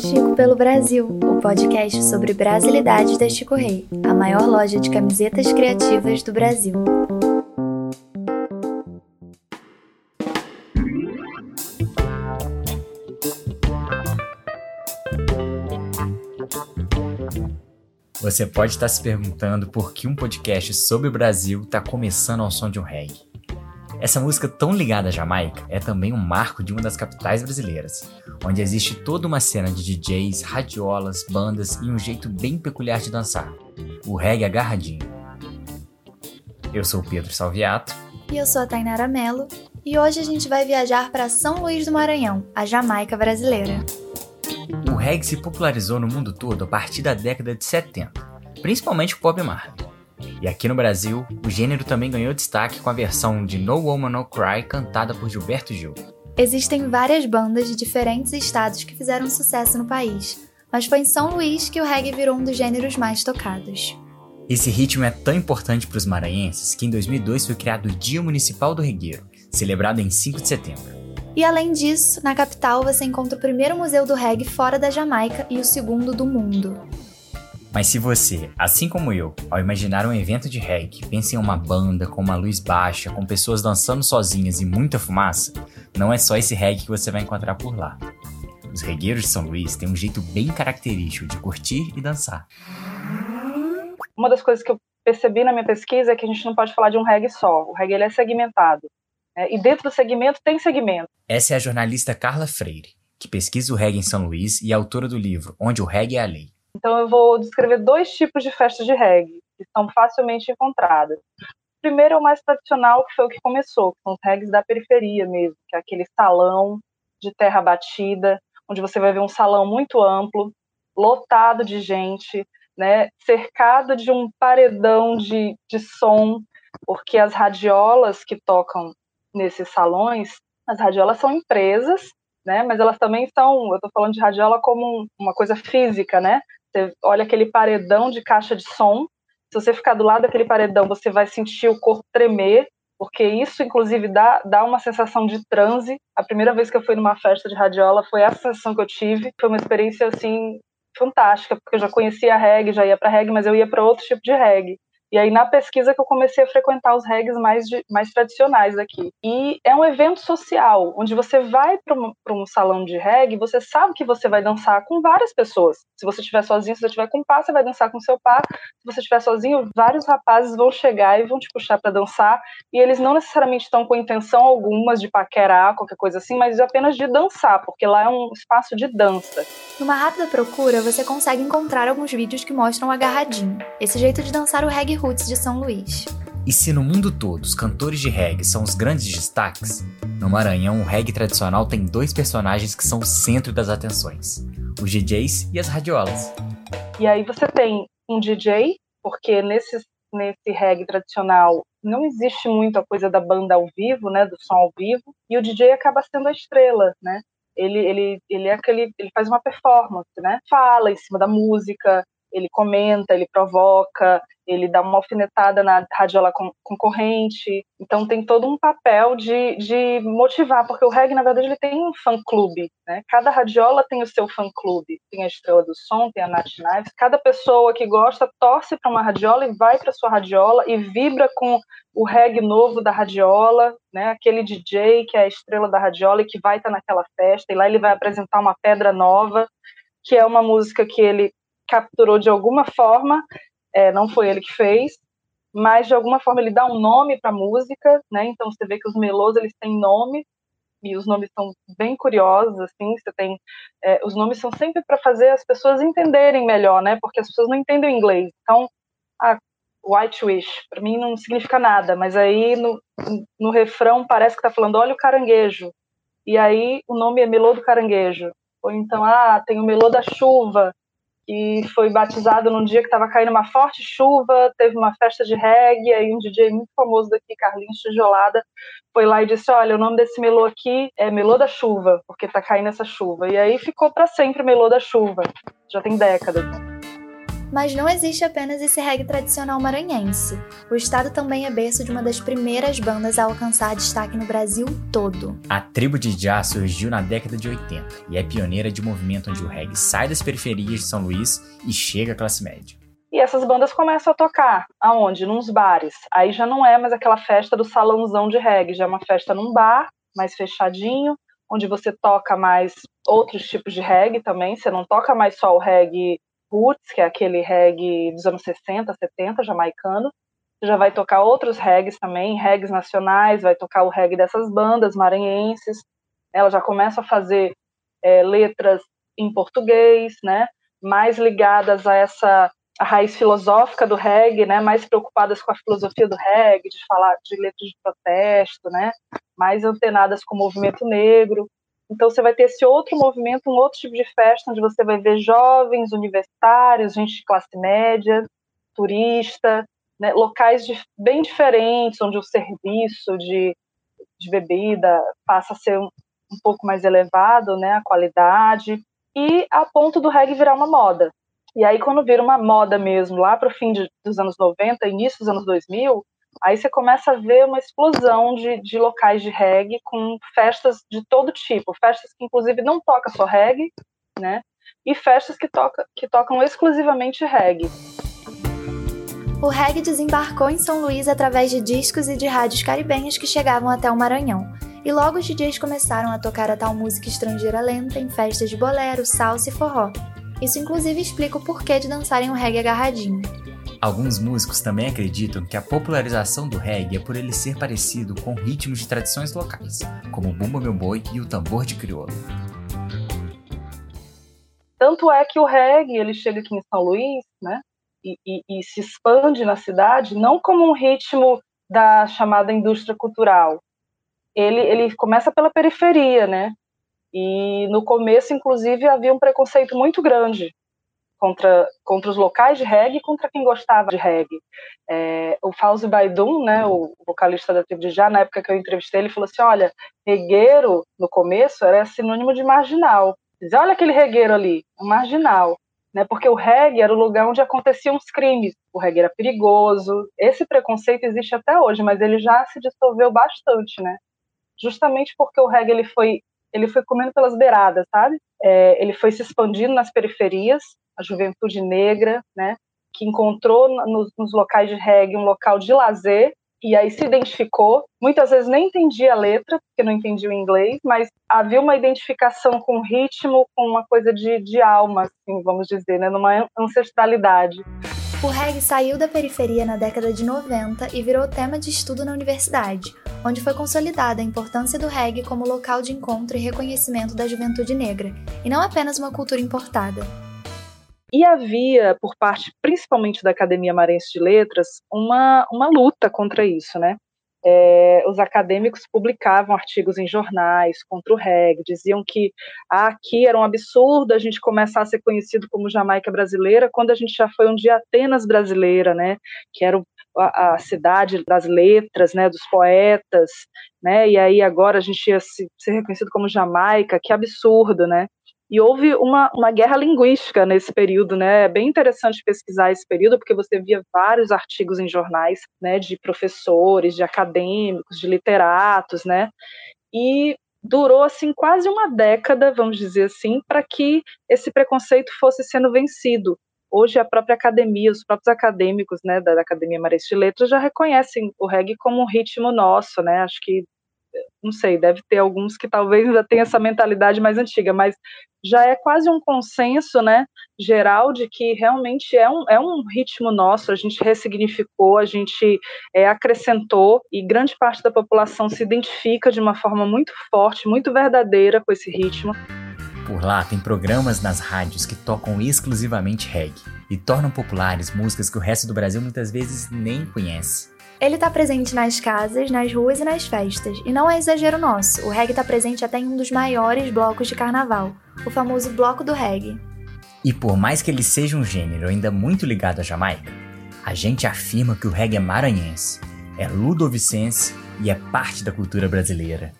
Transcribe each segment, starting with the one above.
Chico pelo Brasil, o podcast sobre brasilidades da Chico Rei, a maior loja de camisetas criativas do Brasil. Você pode estar se perguntando por que um podcast sobre o Brasil está começando ao som de um reggae. Essa música tão ligada à Jamaica é também um marco de uma das capitais brasileiras, onde existe toda uma cena de DJs, radiolas, bandas e um jeito bem peculiar de dançar, o reggae agarradinho. Eu sou o Pedro Salviato. E eu sou a Tainara Mello, e hoje a gente vai viajar para São Luís do Maranhão, a Jamaica brasileira. O reggae se popularizou no mundo todo a partir da década de 70, principalmente o Bob Marley. E aqui no Brasil, o gênero também ganhou destaque com a versão de No Woman No Cry cantada por Gilberto Gil. Existem várias bandas de diferentes estados que fizeram sucesso no país, mas foi em São Luís que o reggae virou um dos gêneros mais tocados. Esse ritmo é tão importante para os maranhenses que em 2002 foi criado o Dia Municipal do Regueiro, celebrado em 5 de setembro. E além disso, na capital você encontra o primeiro museu do reggae fora da Jamaica e o segundo do mundo. Mas se você, assim como eu, ao imaginar um evento de reggae, pensa em uma banda com uma luz baixa, com pessoas dançando sozinhas e muita fumaça, não é só esse reggae que você vai encontrar por lá. Os regueiros de São Luís têm um jeito bem característico de curtir e dançar. Uma das coisas que eu percebi na minha pesquisa é que a gente não pode falar de um reggae só. O reggae é segmentado. Né? E dentro do segmento tem segmento. Essa é a jornalista Carla Freire, que pesquisa o reggae em São Luís e é autora do livro Onde o Reggae é a Lei. Então eu vou descrever dois tipos de festas de reggae que são facilmente encontradas. O primeiro é o mais tradicional, que foi o que começou, que são os reggaes da periferia mesmo, que é aquele salão de terra batida, onde você vai ver um salão muito amplo, lotado de gente, né, cercado de um paredão de, de som, porque as radiolas que tocam nesses salões, as radiolas são empresas, né, mas elas também são, eu estou falando de radiola como uma coisa física, né, você olha aquele paredão de caixa de som. Se você ficar do lado daquele paredão, você vai sentir o corpo tremer, porque isso, inclusive, dá, dá uma sensação de transe. A primeira vez que eu fui numa festa de radiola foi essa sensação que eu tive. Foi uma experiência, assim, fantástica, porque eu já conhecia reggae, já ia para reggae, mas eu ia para outro tipo de reggae. E aí, na pesquisa, que eu comecei a frequentar os regs mais, mais tradicionais aqui. E é um evento social, onde você vai para um, um, salão de reggae, você sabe que você vai dançar com várias pessoas. Se você estiver sozinho, se você estiver com par, você vai dançar com seu par. Se você estiver sozinho, vários rapazes vão chegar e vão te puxar para dançar. E eles não necessariamente estão com intenção alguma de paquerar, qualquer coisa assim, mas apenas de dançar, porque lá é um espaço de dança. Numa rápida procura, você consegue encontrar alguns vídeos que mostram agarradinho. Esse jeito de dançar o reggae roots de São Luís. E se no mundo todo os cantores de reggae são os grandes destaques, no Maranhão o reggae tradicional tem dois personagens que são o centro das atenções: os DJs e as radiolas. E aí você tem um DJ, porque nesse, nesse reggae tradicional não existe muito a coisa da banda ao vivo, né, do som ao vivo, e o DJ acaba sendo a estrela, né? Ele, ele, ele é aquele, ele faz uma performance, né? Fala em cima da música, ele comenta, ele provoca, ele dá uma alfinetada na radiola concorrente. Então tem todo um papel de, de motivar, porque o reggae, na verdade, ele tem um fã-clube. Né? Cada radiola tem o seu fã-clube. Tem a Estrela do Som, tem a Nat Knives. Cada pessoa que gosta torce para uma radiola e vai para sua radiola e vibra com o reggae novo da radiola, né? aquele DJ que é a estrela da radiola e que vai estar tá naquela festa. E lá ele vai apresentar uma pedra nova, que é uma música que ele capturou de alguma forma, é, não foi ele que fez, mas de alguma forma ele dá um nome para a música, né? Então você vê que os melôs eles têm nome e os nomes são bem curiosos, assim. Você tem é, os nomes são sempre para fazer as pessoas entenderem melhor, né? Porque as pessoas não entendem inglês. Então, White Wish para mim não significa nada, mas aí no, no refrão parece que está falando olha o caranguejo e aí o nome é melô do caranguejo. Ou então, ah, tem o melô da chuva, e foi batizado num dia que estava caindo uma forte chuva, teve uma festa de reggae, aí um DJ muito famoso daqui, Carlinhos Tijolada, foi lá e disse, olha, o nome desse melô aqui é Melô da Chuva, porque tá caindo essa chuva. E aí ficou para sempre Melô da Chuva, já tem décadas. Mas não existe apenas esse reggae tradicional maranhense. O estado também é berço de uma das primeiras bandas a alcançar destaque no Brasil todo. A tribo de Já surgiu na década de 80 e é pioneira de um movimento onde o reggae sai das periferias de São Luís e chega à classe média. E essas bandas começam a tocar aonde? Nos bares. Aí já não é mais aquela festa do salãozão de reggae, já é uma festa num bar, mais fechadinho, onde você toca mais outros tipos de reggae também. Você não toca mais só o reggae roots, que é aquele reggae dos anos 60, 70, jamaicano. Já vai tocar outros reggaes também, reggaes nacionais, vai tocar o reggae dessas bandas maranhenses. Ela já começa a fazer é, letras em português, né? Mais ligadas a essa a raiz filosófica do reggae, né, mais preocupadas com a filosofia do reggae, de falar de letras de protesto, né, mais antenadas com o movimento negro. Então você vai ter esse outro movimento, um outro tipo de festa, onde você vai ver jovens, universitários, gente de classe média, turista, né, locais de, bem diferentes, onde o serviço de, de bebida passa a ser um, um pouco mais elevado, né, a qualidade, e a ponto do reggae virar uma moda. E aí, quando vira uma moda mesmo, lá para o fim de, dos anos 90, início dos anos 2000, aí você começa a ver uma explosão de, de locais de reggae com festas de todo tipo, festas que inclusive não tocam só reggae, né? E festas que, toca, que tocam exclusivamente reggae. O reggae desembarcou em São Luís através de discos e de rádios caribenhas que chegavam até o Maranhão. E logo os DJs começaram a tocar a tal música estrangeira lenta em festas de bolero, salsa e forró. Isso inclusive explica o porquê de dançarem o reggae agarradinho. Alguns músicos também acreditam que a popularização do reggae é por ele ser parecido com ritmos de tradições locais, como o bumba meu boi e o tambor de crioulo. Tanto é que o reggae ele chega aqui em São Luís, né, e, e, e se expande na cidade, não como um ritmo da chamada indústria cultural. Ele, ele começa pela periferia, né? E no começo, inclusive, havia um preconceito muito grande contra, contra os locais de reggae e contra quem gostava de reggae. É, o Fauzi Baidun, né, o vocalista da tribo de Já, na época que eu entrevistei, ele falou assim, olha, regueiro, no começo, era sinônimo de marginal. Diz, olha aquele regueiro ali, um marginal. Né, porque o reggae era o lugar onde aconteciam os crimes. O reggae era perigoso. Esse preconceito existe até hoje, mas ele já se dissolveu bastante, né? Justamente porque o reggae ele foi ele foi comendo pelas beiradas, sabe? É, ele foi se expandindo nas periferias, a juventude negra, né? Que encontrou nos, nos locais de reggae um local de lazer e aí se identificou. Muitas vezes nem entendia a letra, porque não entendia o inglês, mas havia uma identificação com o ritmo, com uma coisa de, de alma, assim, vamos dizer, né? numa ancestralidade. O reggae saiu da periferia na década de 90 e virou tema de estudo na universidade, onde foi consolidada a importância do reggae como local de encontro e reconhecimento da juventude negra, e não apenas uma cultura importada. E havia, por parte principalmente da Academia Marense de Letras, uma, uma luta contra isso, né? é, os acadêmicos publicavam artigos em jornais contra o reggae, diziam que ah, aqui era um absurdo a gente começar a ser conhecido como Jamaica brasileira, quando a gente já foi um dia Atenas brasileira, né, que era a, a, cidade das letras, né, dos poetas, né, e aí agora a gente ia se, ser reconhecido como Jamaica, que absurdo, né, e houve uma, uma guerra linguística nesse período, né? É bem interessante pesquisar esse período, porque você via vários artigos em jornais, né, de professores, de acadêmicos, de literatos, né? E durou assim quase uma década, vamos dizer assim, para que esse preconceito fosse sendo vencido. Hoje a própria academia, os próprios acadêmicos, né, da Academia Marista de Letras já reconhecem o reggae como um ritmo nosso, né? Acho que não sei, deve ter alguns que talvez ainda tenham essa mentalidade mais antiga, mas já é quase um consenso, né, geral de que realmente é um, é um ritmo nosso, a gente ressignificou, a gente é, acrescentou e grande parte da população se identifica de uma forma muito forte, muito verdadeira com esse ritmo. Por lá tem programas nas rádios que tocam exclusivamente reggae e tornam populares músicas que o resto do Brasil muitas vezes nem conhece. Ele está presente nas casas, nas ruas e nas festas. E não é exagero nosso, o reggae está presente até em um dos maiores blocos de carnaval, o famoso Bloco do Reggae. E por mais que ele seja um gênero ainda muito ligado à Jamaica, a gente afirma que o reggae é maranhense, é ludovicense e é parte da cultura brasileira.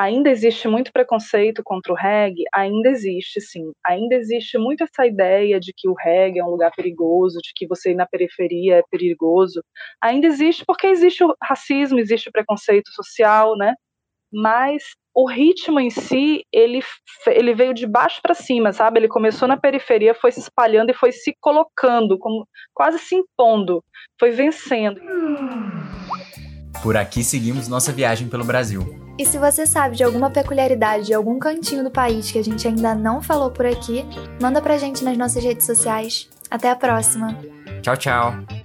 Ainda existe muito preconceito contra o reggae, ainda existe, sim. Ainda existe muito essa ideia de que o reggae é um lugar perigoso, de que você ir na periferia é perigoso. Ainda existe porque existe o racismo, existe o preconceito social, né? Mas o ritmo em si, ele, ele veio de baixo para cima, sabe? Ele começou na periferia, foi se espalhando e foi se colocando, como, quase se impondo, foi vencendo. Por aqui seguimos nossa viagem pelo Brasil. E se você sabe de alguma peculiaridade de algum cantinho do país que a gente ainda não falou por aqui, manda pra gente nas nossas redes sociais. Até a próxima! Tchau, tchau!